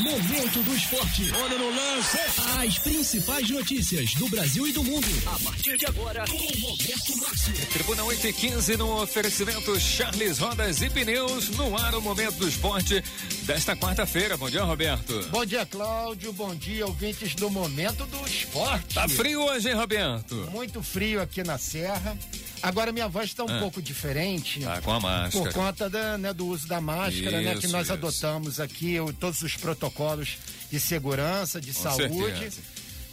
Momento do Esporte. Olha no lance. As principais notícias do Brasil e do mundo. A partir de agora, com Roberto Márcio. Tribuna 8 e 15 no oferecimento Charles Rodas e Pneus no ar o Momento do Esporte desta quarta-feira. Bom dia, Roberto. Bom dia, Cláudio. Bom dia, ouvintes do Momento do Esporte. Tá frio hoje, hein, Roberto? Muito frio aqui na Serra. Agora minha voz está um Ah. pouco diferente. Tá com a máscara. Por conta da, né, do uso da máscara, né? Que Isso, nós isso. adotamos aqui, o- todos os protocolos de segurança, de Com saúde. certeza.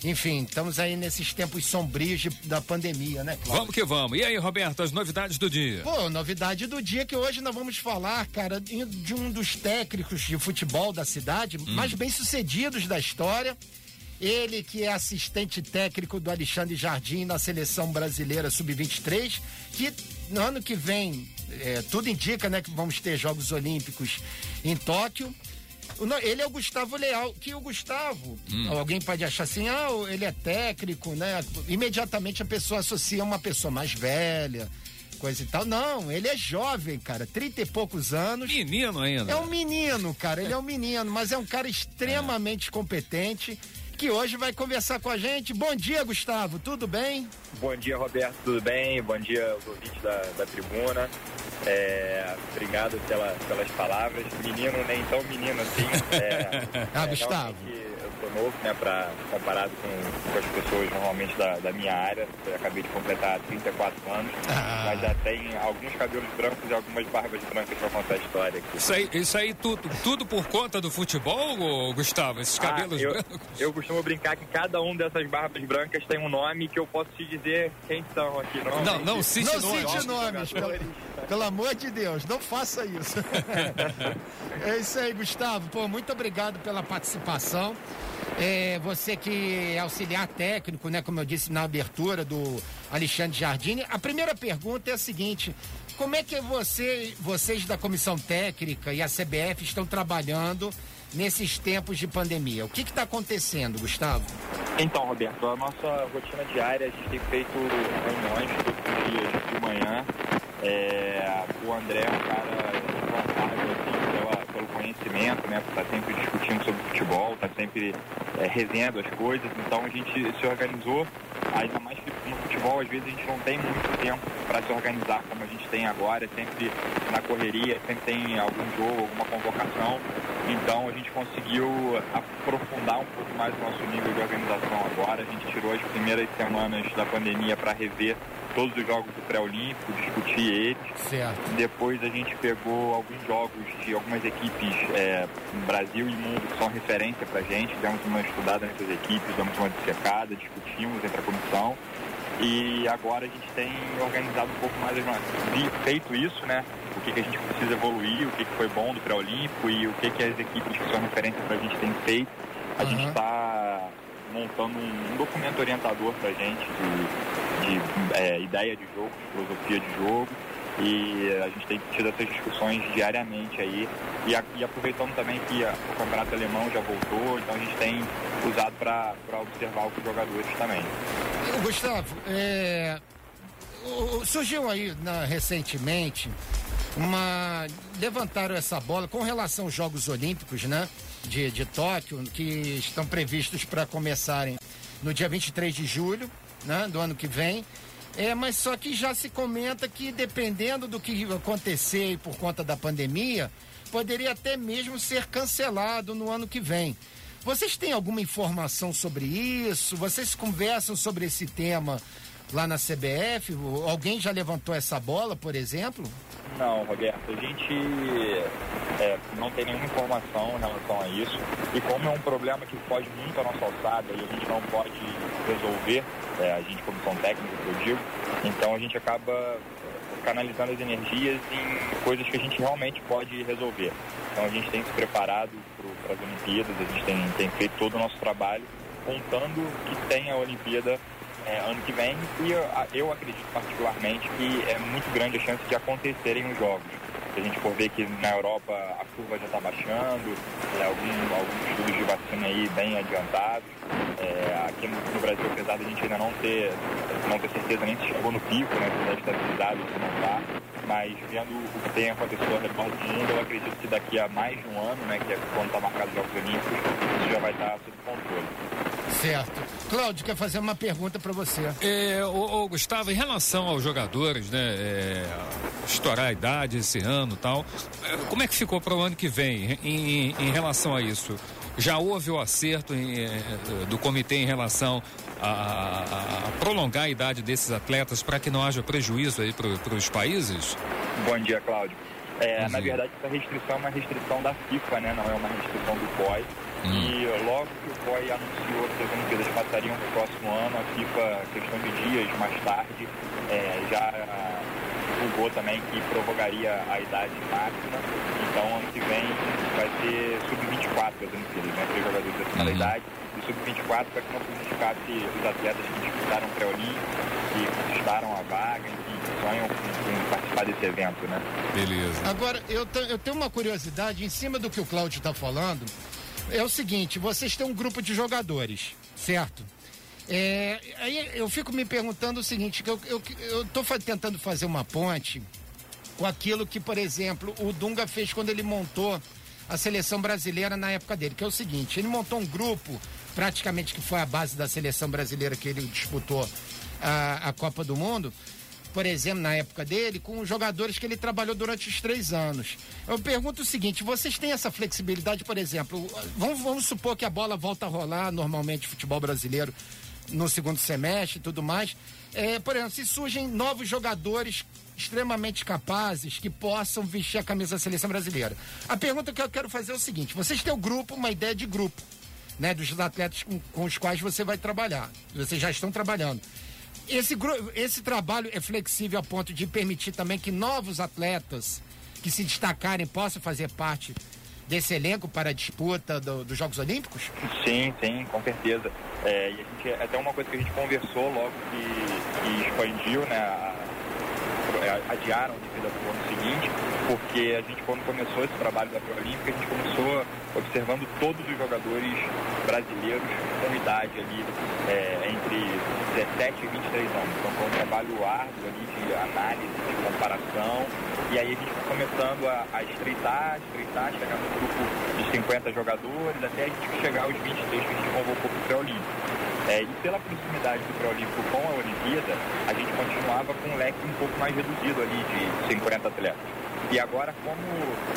Enfim, estamos aí nesses tempos sombrios de- da pandemia, né, Cláudio? Vamos que vamos. E aí, Roberto, as novidades do dia? Pô, novidade do dia que hoje nós vamos falar, cara, de de um dos técnicos de futebol da cidade, Hum. mais bem sucedidos da história. Ele que é assistente técnico do Alexandre Jardim na seleção brasileira sub-23, que no ano que vem, é, tudo indica, né, que vamos ter Jogos Olímpicos em Tóquio. Ele é o Gustavo Leal, que o Gustavo, alguém pode achar assim, ah, ele é técnico, né? Imediatamente a pessoa associa uma pessoa mais velha, coisa e tal. Não, ele é jovem, cara, trinta e poucos anos. Menino ainda. É um menino, cara, ele é um menino, mas é um cara extremamente competente que hoje vai conversar com a gente. Bom dia, Gustavo, tudo bem? Bom dia, Roberto, tudo bem? Bom dia aos ouvintes da, da tribuna. É, obrigado pela, pelas palavras. Menino, nem tão menino assim. É, Ah, é, Gustavo. realmente sou novo, né, pra, comparado com, com as pessoas normalmente da, da minha área. Eu acabei de completar 34 anos, Ah. mas já tem alguns cabelos brancos e algumas barbas brancas pra contar a história aqui. Isso aí, isso aí tudo, tudo por conta do futebol, Gustavo? Esses cabelos Ah, eu, brancos? eu costumo brincar que cada um dessas barbas brancas tem um nome que eu posso te dizer quem são aqui. Não, não cite não nomes. cite nomes, pelo, pelo amor de Deus, não faça isso. é isso aí, Gustavo. Pô, muito obrigado pela participação. É, você que é auxiliar técnico, né? Como eu disse na abertura do Alexandre Jardine. A primeira pergunta é a seguinte: como é que você, vocês da comissão técnica e a CBF estão trabalhando nesses tempos de pandemia? O que está acontecendo, Gustavo? Então, Roberto, a nossa rotina diária, a gente tem feito reuniões todos os dias de manhã. É, o André é um cara responsável assim, pela- pelo conhecimento, né? Está sempre discutindo sobre futebol, está sempre é, revendo as coisas. Então a gente se organizou, ainda mais que no futebol, às vezes a gente não tem muito tempo para se organizar como a gente tem agora, é sempre na correria, sempre tem algum jogo, alguma convocação. Então a gente conseguiu aprofundar um pouco mais o nosso nível de organização agora. A gente tirou as primeiras semanas da pandemia para rever todos os jogos do pré-olímpico, discutir eles. Certo. Depois a gente pegou alguns jogos de algumas equipes é, Brasil e mundo que são referência pra gente, demos uma estudada nessas equipes, demos uma dissecada, discutimos entre a comissão. E agora a gente tem organizado um pouco mais as nossas. Feito isso, né? O que, que a gente precisa evoluir, o que, que foi bom do pré-olímpico e o que, que as equipes que são referência pra gente têm feito. A Aham. gente está montando um, um documento orientador pra gente de, de é, ideia de jogo, de filosofia de jogo. E a gente tem tido essas discussões diariamente aí. E, a- e aproveitando também que a- o campeonato alemão já voltou, então a gente tem usado para observar os jogadores também. Gustavo, é, surgiu aí na- recentemente uma. levantaram essa bola com relação aos Jogos Olímpicos, né? De, de Tóquio, que estão previstos para começarem no dia 23 de julho, né? Do ano que vem. É, mas só que já se comenta que dependendo do que acontecer por conta da pandemia, poderia até mesmo ser cancelado no ano que vem. Vocês têm alguma informação sobre isso? Vocês conversam sobre esse tema lá na CBF? Alguém já levantou essa bola, por exemplo? Não, Roberto, a gente é, não tem nenhuma informação em relação a isso. E como é um problema que foge muito à nossa alçada e a gente não pode resolver, é, a gente comissão técnica, que eu digo, então a gente acaba é, canalizando as energias em coisas que a gente realmente pode resolver. Então a gente tem se preparado para as Olimpíadas, a gente tem, tem feito todo o nosso trabalho contando que tem a Olimpíada é, ano que vem e eu, eu acredito particularmente que é muito grande a chance de acontecerem os jogos. Se a gente for ver que na Europa a curva já está baixando, é, algum, alguns estudos de vacina aí bem adiantados. É, aqui no, no Brasil, apesar de a gente ainda não ter, não ter certeza nem se chegou no pico, né, se está estabilizado, se não está, mas vendo o que tem acontecido ao redor do mundo, eu acredito que daqui a mais de um ano, né, que é quando está marcado os Jogos Olímpicos, Certo. Cláudio, quer fazer uma pergunta para você. É, ô, ô, Gustavo, em relação aos jogadores, né? É, estourar a idade esse ano e tal, é, como é que ficou para o ano que vem em, em, relação a isso? Já houve o acerto em, é, do comitê em relação a, a, a, prolongar a idade desses atletas para que não haja prejuízo aí para os países? Bom dia, Cláudio. É, na verdade, essa restrição é uma restrição da FIFA, né? Não é uma restrição do COI. Hum. E logo que o COI anunciou que as Olimpíadas passariam para o próximo ano, a FIFA, questão de dias mais tarde, é, já divulgou também que prorrogaria a idade máxima. Então, ano que vem vai ser sub-24 as Olimpíadas, né? Três jogadores da uhum. idade. E sub-24 para que não prejudicasse os atletas que disputaram pré-olímpico, que conquistaram a vaga, enfim, que sonham em participar desse evento, né? Beleza. Agora, eu, eu tenho uma curiosidade em cima do que o Cláudio está falando é o seguinte, vocês têm um grupo de jogadores, certo? É, aí eu fico me perguntando o seguinte, eu, eu, eu tô tentando fazer uma ponte com aquilo que, por exemplo, o Dunga fez quando ele montou a seleção brasileira na época dele, que é o seguinte, ele montou um grupo, praticamente que foi a base da seleção brasileira que ele disputou a, a Copa do Mundo, por exemplo, na época dele, com os jogadores que ele trabalhou durante os três anos. Eu pergunto o seguinte: vocês têm essa flexibilidade, por exemplo? Vamos, vamos supor que a bola volta a rolar normalmente futebol brasileiro no segundo semestre e tudo mais. É, por exemplo, se surgem novos jogadores extremamente capazes que possam vestir a camisa da seleção brasileira. A pergunta que eu quero fazer é o seguinte: vocês têm o um grupo, uma ideia de grupo, né, dos atletas com, com os quais você vai trabalhar. Vocês já estão trabalhando. Esse, esse trabalho é flexível a ponto de permitir também que novos atletas que se destacarem possam fazer parte desse elenco para a disputa do, dos Jogos Olímpicos? Sim, sim, com certeza. É, e a gente, até uma coisa que a gente conversou logo que, que expandiu, né, a, é, adiaram devido ao ano seguinte, porque a gente quando começou esse trabalho da Pré-Olímpica, a gente começou observando todos os jogadores brasileiros com idade ali é, entre 17 e 23 anos. Então foi um trabalho árduo ali de análise, de comparação, e aí a gente foi começando a, a estreitar, estreitar, chegar no grupo de 50 jogadores, até a gente chegar aos 23 que a gente convocou para o Pré-Olímpico. É, e pela proximidade do pré-olímpico com a Olimpíada, a gente continuava com um leque um pouco mais reduzido ali de 50 atletas. E agora, como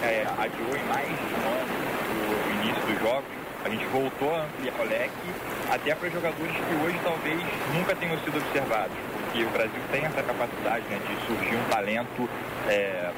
é, adiou em mais de um ano o início dos jogos, a gente voltou a ampliar o leque até para jogadores que hoje talvez nunca tenham sido observados, porque o Brasil tem essa capacidade né, de surgir um talento é,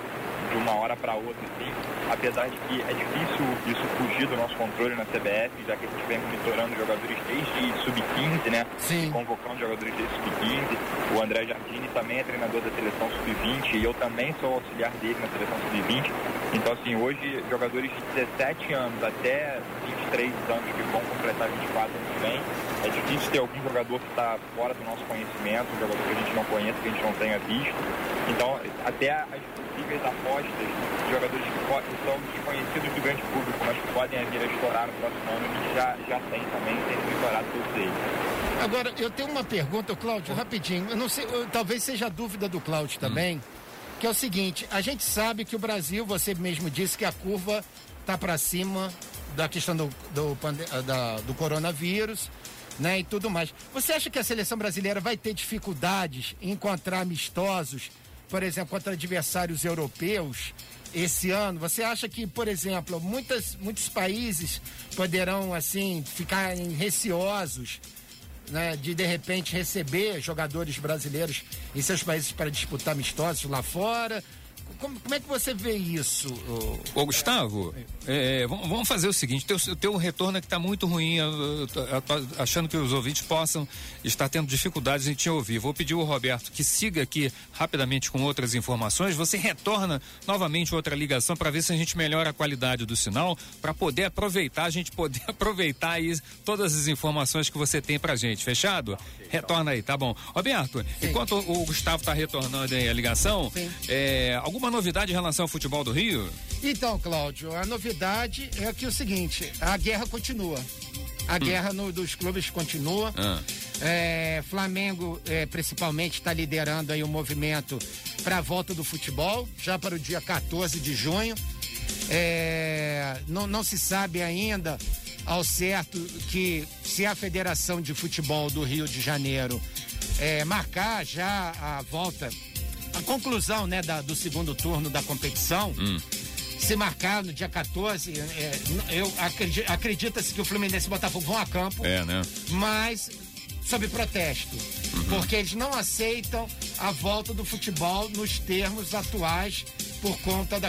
de uma hora para outra, assim, apesar de que é difícil isso fugir do nosso controle na CBF, já que a gente vem monitorando jogadores desde sub-15, né? Sim. Convocando jogadores desde sub-15. O André Jardini também é treinador da seleção sub-20 e eu também sou auxiliar dele na seleção sub-20. Então, assim, hoje, jogadores de 17 anos até 23 anos que vão completar 24 anos que vem, é difícil ter algum jogador que está fora do nosso conhecimento, um jogador que a gente não conhece, que a gente não tenha visto. Então, até as possíveis apostas de jogadores que são desconhecidos do grande público, mas que podem vir a estourar no próximo ano, a gente já, já tem também, tem monitorado todos eles. Agora, eu tenho uma pergunta, Cláudio, rapidinho. Eu não sei, eu, talvez seja a dúvida do Cláudio também, hum. que é o seguinte: a gente sabe que o Brasil, você mesmo disse que a curva está para cima da questão do, do, da, do coronavírus. Né, e tudo mais. Você acha que a seleção brasileira vai ter dificuldades em encontrar amistosos por exemplo, contra adversários europeus esse ano? Você acha que, por exemplo, muitas, muitos países poderão, assim, ficar receosos né, de, de repente, receber jogadores brasileiros em seus países para disputar amistosos lá fora? Como, como, é que você vê isso? Ô, Gustavo, é, vamos fazer o seguinte: teu, teu retorno é que está muito ruim, eu, eu, eu, achando que os ouvintes possam estar tendo dificuldades em te ouvir. Vou pedir ao Roberto que siga aqui rapidamente com outras informações. Você retorna novamente outra ligação para ver se a gente melhora a qualidade do sinal, para poder aproveitar, a gente poder aproveitar aí todas as informações que você tem para gente. Fechado? Retorna aí, tá bom. Roberto, Sim. enquanto o Gustavo está retornando aí a ligação, é, alguma novidade em relação ao futebol do Rio? Então, Cláudio, a novidade é que o seguinte, a guerra continua. A hum. guerra no, dos clubes continua. Ah. É, Flamengo, é, principalmente, está liderando aí o movimento para a volta do futebol, já para o dia 14 de junho. É, não, não se sabe ainda ao certo que se a Federação de Futebol do Rio de Janeiro é, marcar já a volta, a conclusão né, da, do segundo turno da competição, hum. se marcar no dia 14, é, eu acredito, acredita-se que o Fluminense e o Botafogo vão a campo, é, né? mas sob protesto, uhum. porque eles não aceitam a volta do futebol nos termos atuais por conta da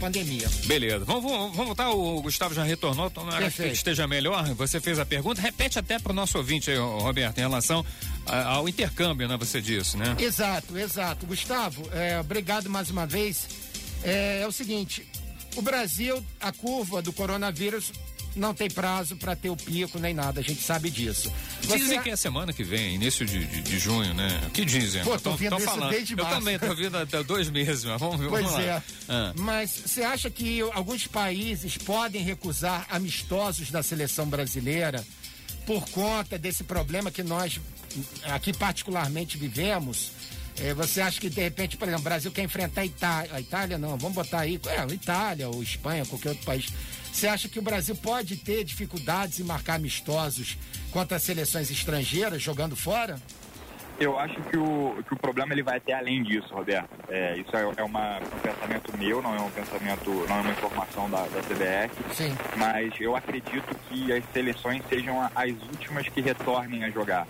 pandemia. Beleza. Vamos, vamos, vamos voltar. O Gustavo já retornou. Tomara que esteja melhor. Você fez a pergunta. Repete até para o nosso ouvinte aí, Roberto, em relação ao intercâmbio, né? Você disse, né? Exato, exato. Gustavo, é, obrigado mais uma vez. É, é o seguinte: o Brasil, a curva do coronavírus não tem prazo para ter o pico nem nada, a gente sabe disso. Você... Dizem que é semana que vem, início de, de, de junho, né? O que dizem? Pô, tô vendo tô, falando. desde março. Eu também tô vendo até dois meses, mas vamos ver. Pois vamos é. Ah. Mas você acha que alguns países podem recusar amistosos da seleção brasileira por conta desse problema que nós aqui particularmente vivemos? É, você acha que de repente, por exemplo, o Brasil quer enfrentar a Itália, a Itália não, vamos botar aí, é, Itália ou Espanha, qualquer outro país. Você acha que o Brasil pode ter dificuldades em marcar amistosos contra seleções estrangeiras jogando fora? Eu acho que o, que o problema ele vai até além disso, Roberto. É, isso é, é uma, um pensamento meu, não é um pensamento, não é uma informação da, da CBF. Sim. Mas eu acredito que as seleções sejam as últimas que retornem a jogar.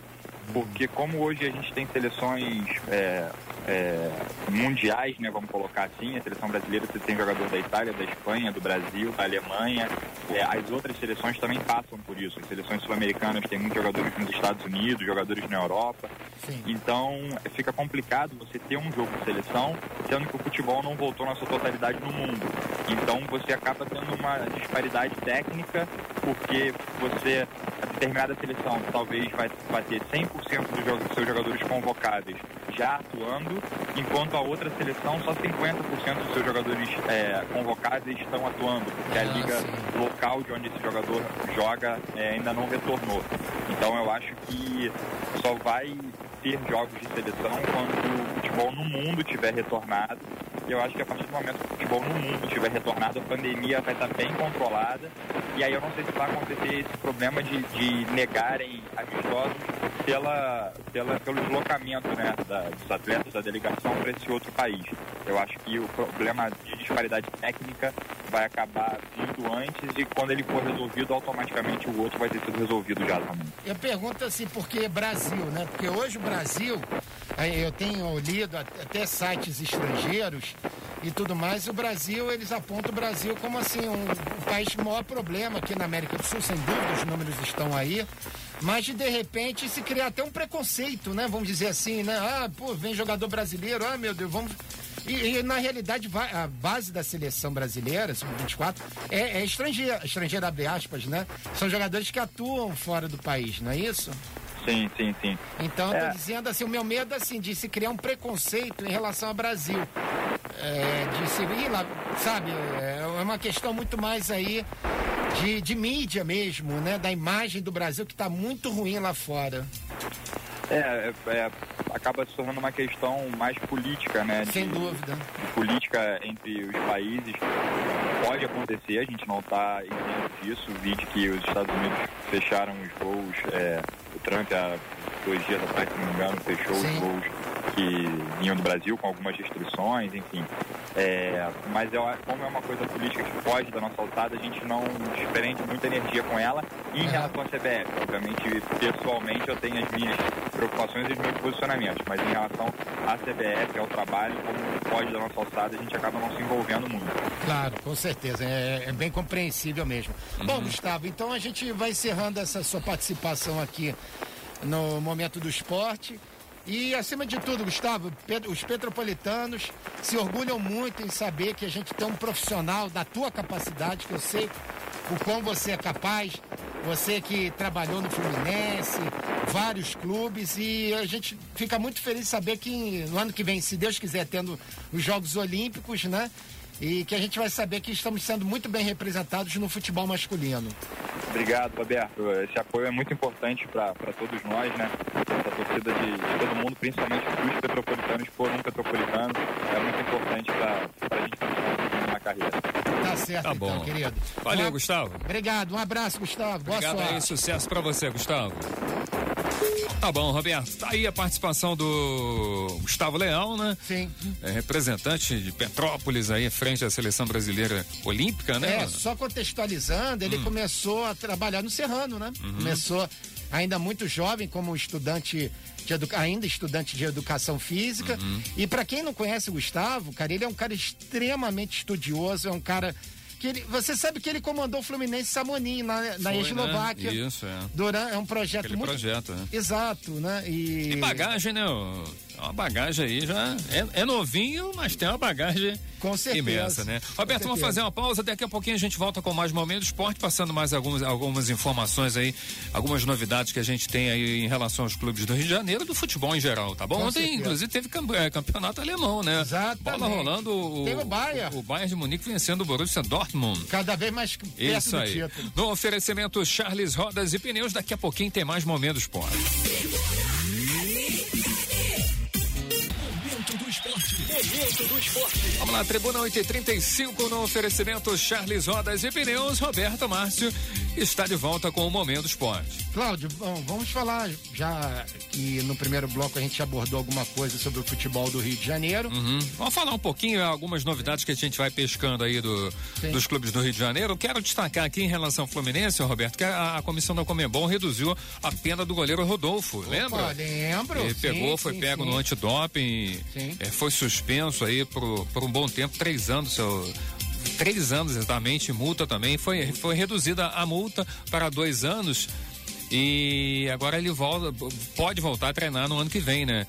Porque como hoje a gente tem seleções é, é, mundiais, né, vamos colocar assim. A seleção brasileira você tem jogador da Itália, da Espanha, do Brasil, da Alemanha. É, as outras seleções também passam por isso. As seleções sul-americanas têm muitos jogadores nos Estados Unidos, jogadores na Europa. Sim. Então fica complicado você ter um jogo de seleção, sendo que o futebol não voltou na sua totalidade no mundo. Então você acaba tendo uma disparidade técnica, porque você, a determinada seleção talvez vai, vai ter 100% dos seus jogadores convocados já atuando, enquanto a outra seleção só 50% dos seus jogadores é, convocados estão atuando, porque a ah, liga local de onde esse jogador joga é, ainda não retornou. Então eu acho que só vai ter jogos de seleção quando o futebol no mundo tiver retornado. Eu acho que a partir do momento que o futebol no mundo tiver retornado, a pandemia vai estar bem controlada. E aí eu não sei se vai acontecer esse problema de, de negarem amistosos pela, pela, pelo deslocamento né, da, dos atletas da delegação para esse outro país. Eu acho que o problema de disparidade técnica vai acabar vindo antes e quando ele for resolvido, automaticamente o outro vai ter sido resolvido já também. Eu pergunto assim, porque Brasil, né? Porque hoje o Brasil, eu tenho lido até sites estrangeiros e tudo mais, o Brasil, eles apontam o Brasil como assim, um, um país com maior problema aqui na América do Sul, sem dúvida, os números estão aí. Mas de, repente se criar até um preconceito, né? Vamos dizer assim, né? Ah, pô, vem jogador brasileiro, ah, meu Deus, vamos. E, e, na realidade, a base da seleção brasileira, sub-24, é, é estrangeira, estrangeira, abre aspas, né? São jogadores que atuam fora do país, não é isso? Sim, sim, sim. Então, é. dizendo assim, o meu medo assim, de se criar um preconceito em relação ao Brasil. É, de se ir lá, sabe, é uma questão muito mais aí de, de mídia mesmo, né? Da imagem do Brasil que está muito ruim lá fora. É, é, é, acaba se tornando uma questão mais política, né? Sem de, dúvida. De política entre os países. Pode acontecer, a gente não está isento disso. Vi que os Estados Unidos fecharam os voos, é, há dois dias atrás, se não me engano, fechou Sim. os voos que vinham do Brasil com algumas restrições, enfim. É, mas é, como é uma coisa política que foge da nossa alçada, a gente não desprende muita energia com ela. E em relação à CBF, obviamente, pessoalmente eu tenho as minhas preocupações e os meus posicionamentos, mas em relação à CBF, ao trabalho, como foge da nossa alçada, a gente acaba não se envolvendo muito. Claro, com certeza, é, é bem compreensível mesmo. Uhum. Bom, Gustavo, então a gente vai encerrando essa sua participação aqui no Momento do Esporte. E acima de tudo, Gustavo, os petropolitanos se orgulham muito em saber que a gente tem um profissional da tua capacidade, que eu sei o quão você é capaz, você que trabalhou no Fluminense, vários clubes, e a gente fica muito feliz de saber que no ano que vem, se Deus quiser, tendo os Jogos Olímpicos, né? E que a gente vai saber que estamos sendo muito bem representados no futebol masculino. Obrigado, Roberto. Esse apoio é muito importante para todos nós, né? Essa torcida de, de, todo mundo, principalmente dos petropolitanos por um petropolitano, é muito importante para a gente continuar na carreira. Tá certo, Tá então, bom. querido. Valeu, Um- Gustavo. Obrigado, um abraço, Gustavo. Boa Obrigado aí, sorte. sucesso pra você, Gustavo. Tá bom, Roberto. Tá aí a participação do Gustavo Leão, né? Sim. É, representante de Petrópolis aí, frente à seleção brasileira olímpica, né? É, só contextualizando, Hum. ele começou a trabalhar no Serrano, né? Uhum. Começou ainda muito jovem como estudante ainda estudante de educação física. Uhum. E para quem não conhece o Gustavo, cara, ele é um cara extremamente estudioso, é um cara que ele, você sabe que ele comandou o Fluminense Samonim na, na Eslováquia. né? Isso, é. Durante, é um projeto Aquele muito projeto, né? Exato, né? E, E bagagem, né? ó, Uma bagagem aí já. É, é novinho, mas tem uma bagagem Com certeza. imensa, né? Roberto, vamos fazer uma pausa. Daqui a pouquinho a gente volta com mais momento do esporte, passando mais algumas, algumas informações aí, algumas novidades que a gente tem aí em relação aos clubes do Rio de Janeiro, do futebol em geral, tá bom? Com Ontem, certeza. inclusive, teve é, campeonato alemão, né? Exatamente. Bola rolando. O, Tem o Bayern. O, Bayern de Munique vencendo o Borussia Dortmund. cada vez mais perto Isso aí. título. No oferecimento Charles Rodas e Pneus, daqui a pouquinho tem mais Momento do Esporte. Momento do esporte. Vamos lá, Tribuna 835 no oferecimento Charles Rodas e Pneus. Roberto Márcio está de volta com o Momento do Esporte. Cláudio, bom, vamos falar já que no primeiro bloco a gente abordou alguma coisa sobre o futebol do Rio de Janeiro. Uhum. Vamos falar um pouquinho, algumas novidades que a gente vai pescando aí do, Sim. dos clubes do Rio de Janeiro. Quero destacar aqui em relação ao Fluminense, Roberto, que a, a comissão da Comembol reduziu a pena do goleiro Rodolfo, lembra? Opa, lembro. Ele sim, pegou, foi sim, pego sim. no antidoping, Sim. é, foi suspenso aí por, por um bom tempo, três anos, seu, três anos exatamente, multa também, foi, foi reduzida a multa para dois anos e agora ele volta, pode voltar a treinar no ano que vem, né?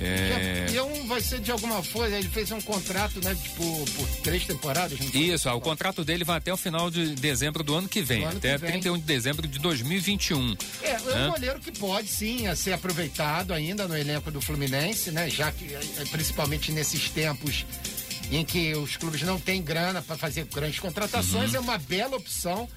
É, E um vai ser de alguma forma, ele fez um contrato, né, tipo, por três temporadas. Isso, ah, o contrato dele vai até o final de dezembro do ano que vem, ano até que vem. 31 de dezembro de 2021. É, é né? um goleiro que pode sim ser aproveitado ainda no elenco do Fluminense, né? Já que eh, principalmente nesses tempos em que os clubes não têm grana para fazer grandes contratações, Uhum. é uma bela opção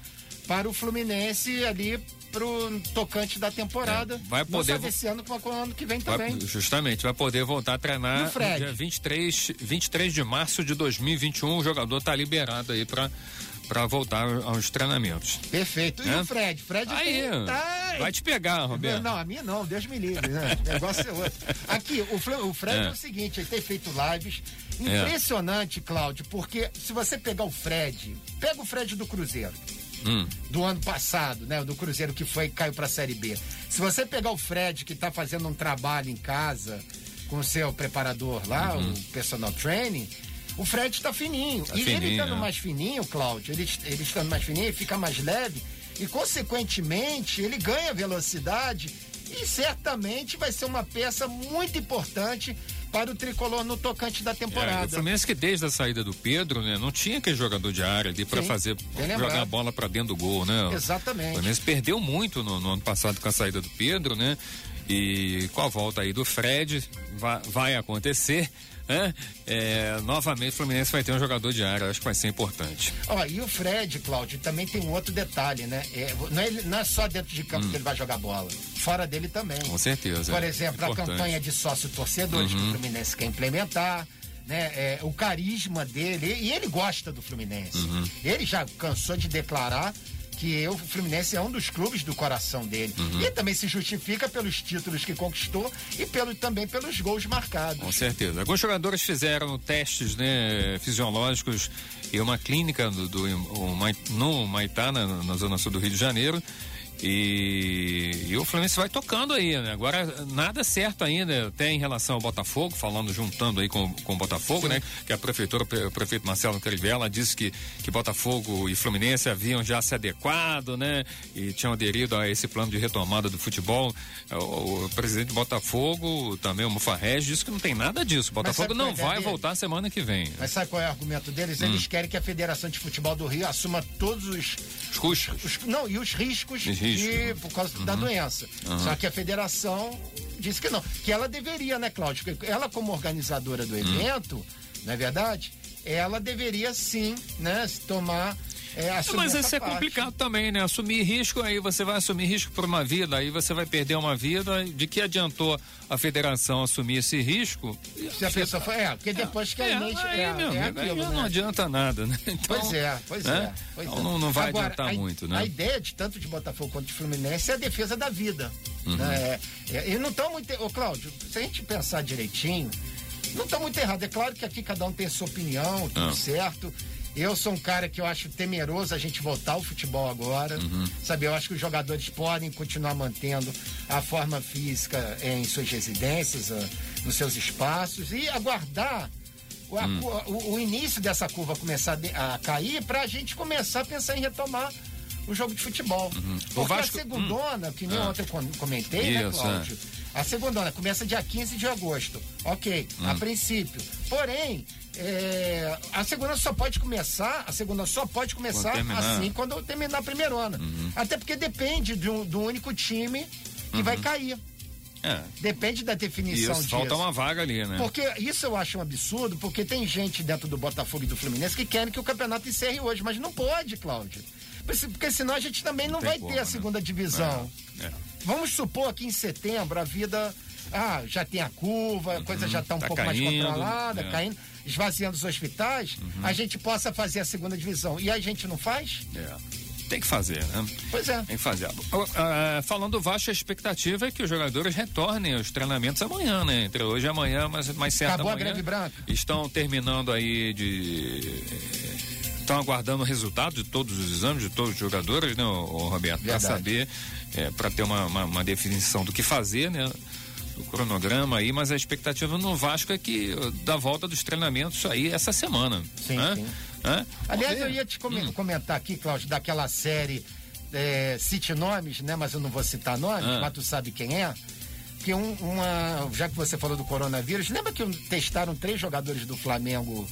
para o Fluminense ali pro tocante da temporada. É, vai poder Não só desse ano, como ano que vem Vai- também. justamente, vai poder voltar a treinar o Fred? no dia 23, 23 de março de 2021. O jogador está liberado aí para para voltar aos treinamentos. Perfeito. E É? o Fred? Fred Aí, tem- tá- vai te pegar, Roberto. Não, a minha não, Deus me livre, né? O negócio é outro. Aqui, o, o Fred é. É. o seguinte, ele tem feito lives. É. Impressionante, Cláudio, porque se você pegar o Fred, pega o Fred do Cruzeiro. Hum. Do ano passado, né? Do Cruzeiro que foi caiu pra Série B. Se você pegar o Fred que tá fazendo um trabalho em casa com o seu preparador lá, o personal training, o Fred tá fininho. Uhum. Tá e ele fininho, estando né? mais fininho, Cláudio, ele, ele estando mais fininho, ele fica mais leve e, consequentemente, ele ganha velocidade e certamente vai ser uma peça muito importante para o tricolor no tocante da É, o temporada. Fluminense que desde a saída do Pedro, né, não tinha aquele jogador de área ali para fazer jogar a bola para dentro do gol, né? O Exatamente. Fluminense perdeu muito no, no ano passado com a saída do Pedro, né? E com a volta aí do Fred, vai, vai acontecer, né? É, novamente o Fluminense vai ter um jogador de área, acho que vai ser importante. Ó, e o Fred, Cláudio, também tem um outro detalhe, né? É, não, é, não é só dentro de campo que ele vai jogar bola, fora dele também. Hum. Com certeza. Por é exemplo, a. Uhum. campanha de sócio-torcedores que o Fluminense quer implementar. Né, é, o carisma dele, e ele gosta do Fluminense. Uhum. Ele já cansou de declarar que o Fluminense é um dos clubes do coração dele. Uhum. E também se justifica pelos títulos que conquistou e pelo, também pelos gols marcados. Com certeza. Alguns jogadores fizeram testes né, fisiológicos em uma clínica do, do- no Maitá, na, na zona sul do Rio de Janeiro. E, e o Fluminense vai tocando aí, né? Agora, nada certo ainda, até em relação ao Botafogo, falando, juntando aí com, com o Botafogo, né? Que a prefeitura, o prefeito Marcelo Crivella disse que, que Botafogo e Fluminense haviam já se adequado, né? E tinham aderido a esse plano de retomada do futebol. O, o presidente do Botafogo, também o Mufarrege, disse que não tem nada disso. O Botafogo é não ideia vai dele? voltar semana que vem. Mas sabe qual é o argumento deles? Eles querem que a Federação de Futebol do Rio assuma todos os Os custos. os- não, e os riscos, Os riscos. Por causa da doença. Só que a federação disse que não. Que ela deveria, né, Cláudio? Ela, como organizadora do evento, não é verdade? Ela deveria sim, né, tomar é, Mas isso é parte. complicado também, né? Assumir risco, aí você vai assumir risco por uma vida, aí você vai perder uma vida. De que adiantou a federação assumir esse risco? Se a pessoa for, é, porque depois que a É, mente aí, é, meu é aquilo, não né? adianta nada, né? Então, Pois é, pois né? é. Pois Então é. não, não vai Agora, adiantar a, muito, né? A ideia de tanto de Botafogo quanto de Fluminense é a defesa da vida. Uhum. Né? É, é, e não estão muito. Ô, Cláudio, se a gente pensar direitinho, não está muito errado. É claro que aqui cada um tem a sua opinião, tudo Ah. certo. Eu sou um cara que eu acho temeroso a gente voltar ao futebol agora. Uhum. Sabe, eu acho que os jogadores podem continuar mantendo a forma física em suas residências, ah, nos seus espaços e aguardar o, Hum. o- o início dessa curva começar a cair para a gente começar a pensar em retomar o jogo de futebol. Uhum. O Porque Vasco- a segundona, que nem Ah. ontem eu com- comentei, né, Isso, Cláudio? A segundona começa dia 15 de agosto. Ok, Hum. a princípio. Porém, é, a segunda só pode começar, a segunda só pode começar. Uhum. assim quando terminar a primeira onda. Até porque depende de um- do único time que vai cair. É. Depende da definição Isso, disso. falta uma vaga ali, né? Porque isso eu acho um absurdo, porque tem gente dentro do Botafogo e do Fluminense que querem que o campeonato encerre hoje, mas não pode, Cláudio. Porque- senão a gente também não, tem vai como, ter a né? segunda divisão. É, é. Vamos supor que em setembro a vida. Ah, já tem a curva, a coisa já está um tá pouco mais caindo, controlada, é. Uhum. caindo, esvaziando os hospitais, a gente possa fazer a segunda divisão. E a gente não faz? É. Tem que fazer, né? Pois é. Tem que fazer. Ah, ah, falando do Vasco, a expectativa é que os jogadores retornem aos treinamentos amanhã, né? Entre hoje e amanhã, mas mais certo Acabou a amanhã. greve branca? Estão terminando aí de. Estão aguardando o resultado de todos os exames de todos os jogadores, né, ô, ô Roberto? Para saber, para ter uma, uma, uma definição do que fazer, né? Do cronograma aí, mas a expectativa no Vasco é que da volta dos treinamentos aí essa semana. Sim, né? sim. Hã? Aliás, eu ia te Hum. comentar aqui, Cláudio, daquela série é, Cite Nomes, né? Mas eu não vou citar nomes, Ah. mas tu sabe quem é. Que um, uma. Já que você falou do coronavírus, lembra que testaram três jogadores do Flamengo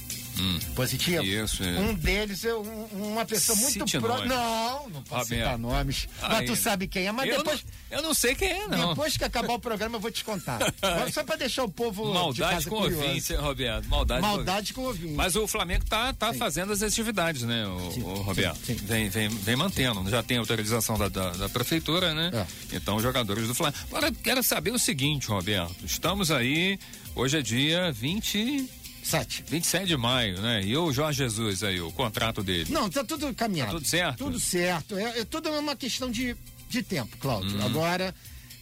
positivo? Isso, é. Um deles é um- uma pessoa muito próxima. Não, não posso Roberto. citar nomes. Mas Aí. tu sabe quem é, mas eu, depois. não, eu não sei quem é, não. Depois que acabar o programa, eu vou te contar. Mas Só pra deixar o povo. de Maldade com curioso. ouvinte, Roberto. Maldade, Maldade com ouvinte. Mas o Flamengo tá, tá fazendo as atividades, né, o, Sim, o Roberto? sim, sim. Vem, vem, vem mantendo. Já tem autorização da, da, da prefeitura, né? É. Então, os jogadores do Flamengo. Agora, quero saber o seguinte, Roberto. Estamos aí, hoje é dia 20, Sete. 27 de maio, né? E o Jorge Jesus aí, o contrato dele. Não, tá tudo caminhado. Tá tudo certo? Tudo certo. É, é tudo uma questão de, de tempo, Cláudio. Agora,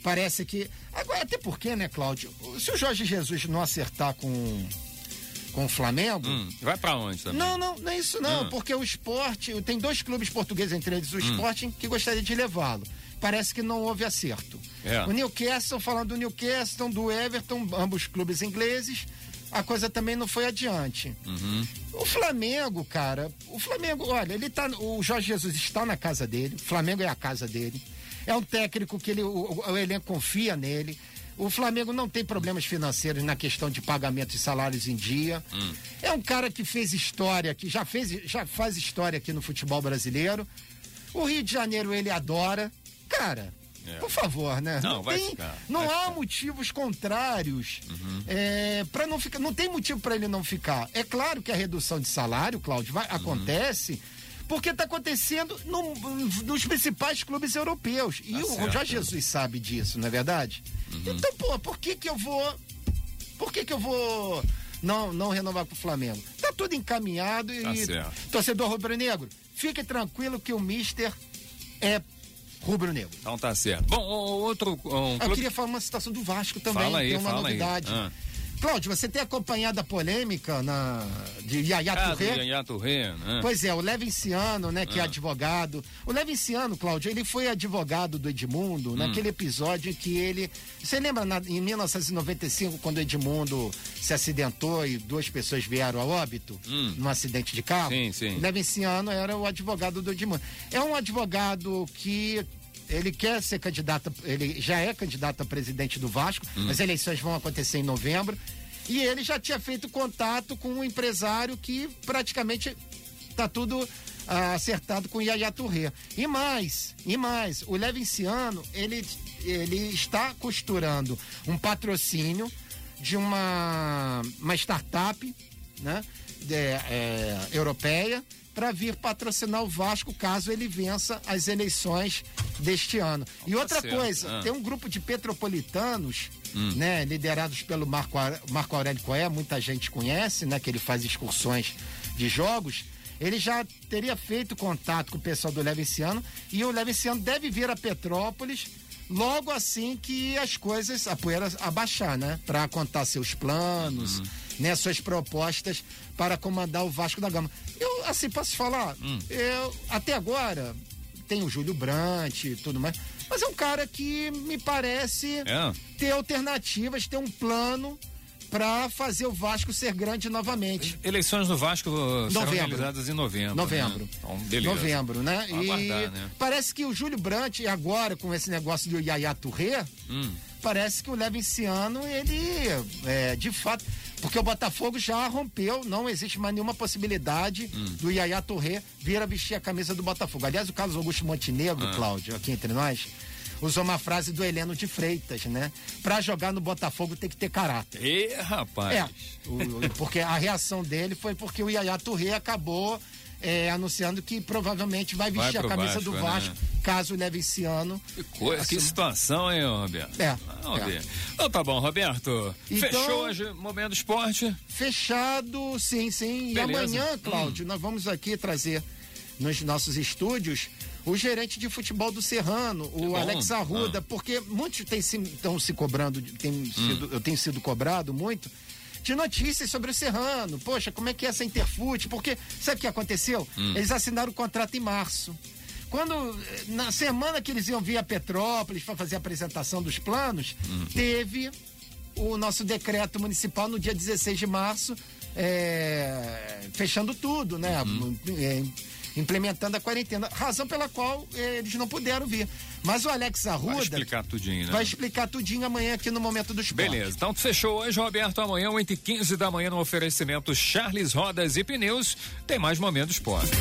parece que. Agora, até porque, né, Cláudio? Se o Jorge Jesus não acertar com, com o Flamengo. Hum, vai pra onde também? Não, não, não é isso não, Hum. porque o esporte, tem dois clubes portugueses, entre eles o Sporting, que gostaria de levá-lo. Parece que não houve acerto. É. O Newcastle, falando do Newcastle, do Everton, ambos clubes ingleses, a coisa também não foi adiante. Uhum. O Flamengo, cara, o Flamengo, olha, ele tá, o Jorge Jesus está na casa dele, o Flamengo é a casa dele. É um técnico que ele, o, o elenco confia nele. O Flamengo não tem problemas financeiros na questão de pagamento de salários em dia. É um cara que fez história, que já fez, já faz história aqui no futebol brasileiro. O Rio de Janeiro ele adora. Cara, É. por favor, né? Não, vai tem, ficar, não vai há ficar. motivos contrários é, para não ficar. Não tem motivo para ele não ficar. É claro que a redução de salário, Cláudio, vai- acontece. Porque está acontecendo no- nos principais clubes europeus. E Tá o certo. Jorge Jesus sabe disso, não é verdade? Então, pô, por que que eu vou. Por que que eu vou não, não renovar com o Flamengo? Tá tudo encaminhado e. Tá certo. Torcedor rubro-negro, fique tranquilo que o Mister é rubro-negro. Então tá certo. Bom, outro. Um Eu clube- queria falar uma situação do Vasco também. Fala aí, tem uma fala aí. novidade. Ah. Cláudio, você tem acompanhado a polêmica na, de Yaya Ah, Touré? Yaya Touré, né? Pois é, o Levinciano, né, que é Ah. advogado. O Levinciano, Cláudio, ele foi advogado do Edmundo Hum. naquele episódio que ele. Você lembra na- em 1995, quando o Edmundo se acidentou e duas pessoas vieram a óbito Hum. num acidente de carro? Sim, sim. O Levinciano era o advogado do Edmundo. É um advogado que. Ele quer ser candidato, ele já é candidato a presidente do Vasco, Hum. as eleições vão acontecer em novembro. E ele já tinha feito contato com um empresário que praticamente tá tudo ah, acertado com o Yaya Touré. E mais, e mais, o Levinciano, ele, ele está costurando um patrocínio de uma, uma startup né, de, é, europeia para vir patrocinar o Vasco caso ele vença as eleições deste ano. E Tá outra certo. coisa, Ah. tem um grupo de petropolitanos, Hum. né, liderados pelo Marco, Marco Aurélio Coé, muita gente conhece, né, que ele faz excursões de jogos. Ele já teria feito contato com o pessoal do Levenciano e o Levenciano deve vir a Petrópolis logo assim que as coisas, a poeira abaixar, né? Para contar seus planos, né? Suas propostas para comandar o Vasco da Gama. Eu, assim, posso falar? Eu, até agora, tem o Júlio Brant e tudo mais, mas é um cara que me parece É. ter alternativas, ter um plano para fazer o Vasco ser grande novamente. Eleições no Vasco uh, serão Novembro. realizadas em novembro. Novembro. Né? Então, beleza. Novembro, né? Vamos e aguardar, né? parece que o Júlio Brandt, agora com esse negócio do Yaya Touré, Hum. parece que o Levinciano, ele, é, de fato, porque o Botafogo já rompeu, não existe mais nenhuma possibilidade Hum. do Yaya Touré vir a vestir a camisa do Botafogo. Aliás, o Carlos Augusto Montenegro, Ah. Cláudio, aqui entre nós, usou uma frase do Heleno de Freitas, né? Pra jogar no Botafogo tem que ter caráter. Ê, rapaz. É, o- o- porque a reação dele foi porque o Yaya Touré acabou é, anunciando que provavelmente vai Vai vestir a pro camisa Vasco, do né? Vasco, caso leve esse ano. Que coisa, que Assim, situação, hein, Roberto? É, Vamos é. Então tá bom, Roberto. Então- Fechou hoje o Momento Esporte? Fechado, sim, sim. E Beleza. Hum. amanhã, Cláudio, nós vamos aqui trazer nos nossos estúdios o gerente de futebol do Serrano, o bom. Alex Arruda, Ah. porque muitos têm se, estão se cobrando, tem Hum. sido, eu tenho sido cobrado muito de notícias sobre o Serrano. Poxa, como é que é essa Interfute? Porque sabe o que aconteceu? Hum. Eles assinaram o contrato em março. Quando, eh, na semana que eles iam vir a Petrópolis para fazer a apresentação dos planos, Hum. teve o nosso decreto municipal no dia 16 de março, é, fechando tudo, né? Uhum. É, implementando a quarentena. Razão pela qual é, eles não puderam vir. Mas o Alex Arruda Vai explicar tudinho, né? vai explicar tudinho amanhã aqui no Momento do Esporte. Beleza, então fechou hoje, Roberto. Amanhã, 8h15 da manhã, no oferecimento Charles Rodas e Pneus. Tem mais Momento Esporte.